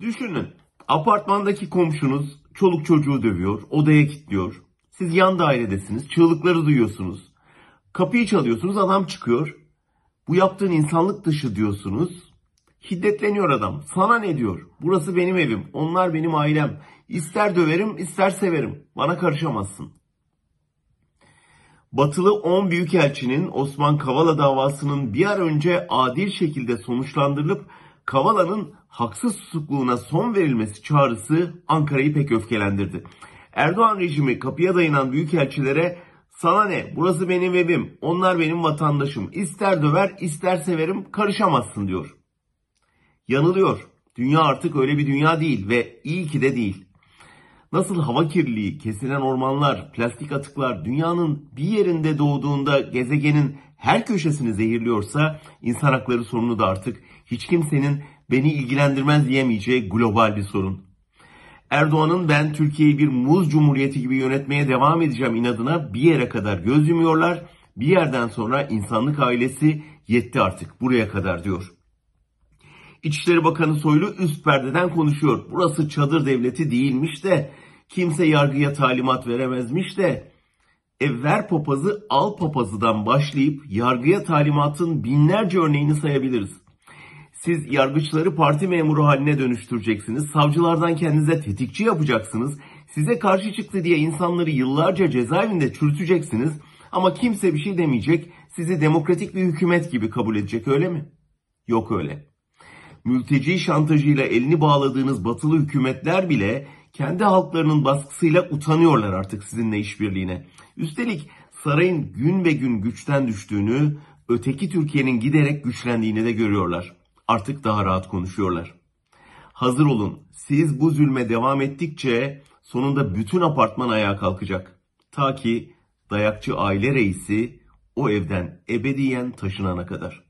Düşünün. Apartmandaki komşunuz çoluk çocuğu dövüyor, odaya kilitliyor. Siz yan dairedesiniz, çığlıkları duyuyorsunuz. Kapıyı çalıyorsunuz, adam çıkıyor. Bu yaptığın insanlık dışı diyorsunuz. Şiddetleniyor adam. Sana ne diyor? Burası benim evim, onlar benim ailem. İster döverim, ister severim. Bana karışamazsın. Batılı 10 büyükelçinin Osman Kavala davasının bir an önce adil şekilde sonuçlandırılıp Kavala'nın haksız tutukluğuna son verilmesi çağrısı Ankara'yı pek öfkelendirdi. Erdoğan rejimi kapıya dayanan büyükelçilere sana ne burası benim evim onlar benim vatandaşım ister döver ister severim karışamazsın diyor. Yanılıyor. Dünya artık öyle bir dünya değil ve iyi ki de değil. Nasıl hava kirliliği, kesilen ormanlar, plastik atıklar dünyanın bir yerinde doğduğunda gezegenin her köşesini zehirliyorsa insan hakları sorunu da artık hiç kimsenin beni ilgilendirmez diyemeyeceği global bir sorun. Erdoğan'ın ben Türkiye'yi bir muz cumhuriyeti gibi yönetmeye devam edeceğim inadına bir yere kadar göz yumuyorlar. Bir yerden sonra insanlık ailesi yetti artık buraya kadar diyor. İçişleri Bakanı Soylu üst perdeden konuşuyor. Burası çadır devleti değilmiş de kimse yargıya talimat veremezmiş de e ver papazı al papazıdan başlayıp yargıya talimatın binlerce örneğini sayabiliriz. Siz yargıçları parti memuru haline dönüştüreceksiniz. Savcılardan kendinize tetikçi yapacaksınız. Size karşı çıktı diye insanları yıllarca cezaevinde çürüteceksiniz. Ama kimse bir şey demeyecek. Sizi demokratik bir hükümet gibi kabul edecek öyle mi? Yok öyle mülteci şantajıyla elini bağladığınız batılı hükümetler bile kendi halklarının baskısıyla utanıyorlar artık sizinle işbirliğine. Üstelik sarayın gün be gün güçten düştüğünü, öteki Türkiye'nin giderek güçlendiğini de görüyorlar. Artık daha rahat konuşuyorlar. Hazır olun. Siz bu zulme devam ettikçe sonunda bütün apartman ayağa kalkacak. Ta ki dayakçı aile reisi o evden ebediyen taşınana kadar.